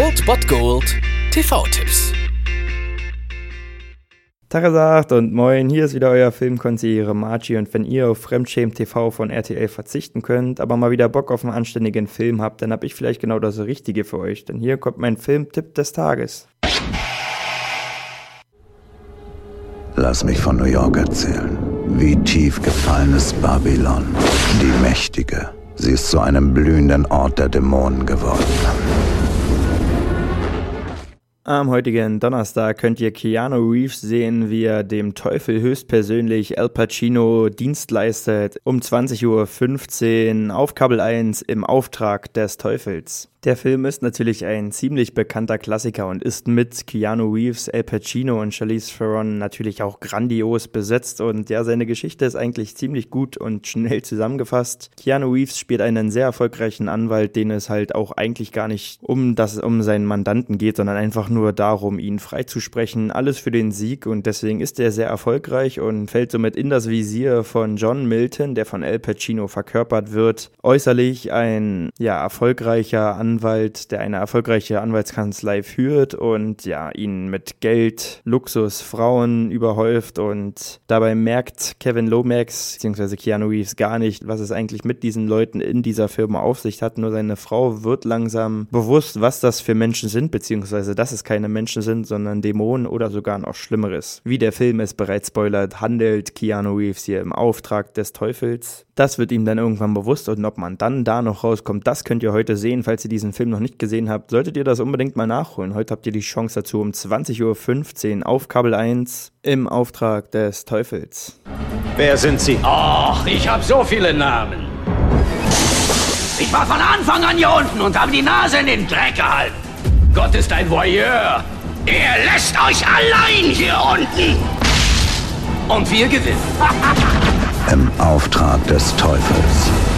Old Bot Gold TV-Tipps. Tagesagt und moin, hier ist wieder euer Filmkonsigliere Margie und wenn ihr auf Fremdschämen TV von RTL verzichten könnt, aber mal wieder Bock auf einen anständigen Film habt, dann hab ich vielleicht genau das Richtige für euch, denn hier kommt mein Filmtipp des Tages. Lass mich von New York erzählen. Wie tief gefallen ist Babylon, die Mächtige. Sie ist zu einem blühenden Ort der Dämonen geworden. Am heutigen Donnerstag könnt ihr Keanu Reeves sehen, wie er dem Teufel höchstpersönlich Al Pacino Dienst leistet um 20.15 Uhr auf Kabel 1 im Auftrag des Teufels. Der Film ist natürlich ein ziemlich bekannter Klassiker und ist mit Keanu Reeves, Al Pacino und Charlize Theron natürlich auch grandios besetzt und ja, seine Geschichte ist eigentlich ziemlich gut und schnell zusammengefasst. Keanu Reeves spielt einen sehr erfolgreichen Anwalt, den es halt auch eigentlich gar nicht um das um seinen Mandanten geht, sondern einfach nur darum, ihn freizusprechen. Alles für den Sieg und deswegen ist er sehr erfolgreich und fällt somit in das Visier von John Milton, der von Al Pacino verkörpert wird. Äußerlich ein ja erfolgreicher Anwalt Anwalt, der eine erfolgreiche Anwaltskanzlei führt und ja, ihn mit Geld, Luxus, Frauen überhäuft und dabei merkt Kevin Lomax bzw. Keanu Reeves gar nicht, was es eigentlich mit diesen Leuten in dieser Firma auf sich hat. Nur seine Frau wird langsam bewusst, was das für Menschen sind, beziehungsweise dass es keine Menschen sind, sondern Dämonen oder sogar noch Schlimmeres. Wie der Film es bereits spoilert, handelt Keanu Reeves hier im Auftrag des Teufels. Das wird ihm dann irgendwann bewusst und ob man dann da noch rauskommt, das könnt ihr heute sehen, falls ihr diesen Film noch nicht gesehen habt, solltet ihr das unbedingt mal nachholen. Heute habt ihr die Chance dazu um 20.15 Uhr auf Kabel 1 im Auftrag des Teufels. Wer sind Sie? Och, ich habe so viele Namen. Ich war von Anfang an hier unten und habe die Nase in den Dreck gehalten. Gott ist ein Voyeur. Er lässt euch allein hier unten. Und wir gewinnen. Im Auftrag des Teufels.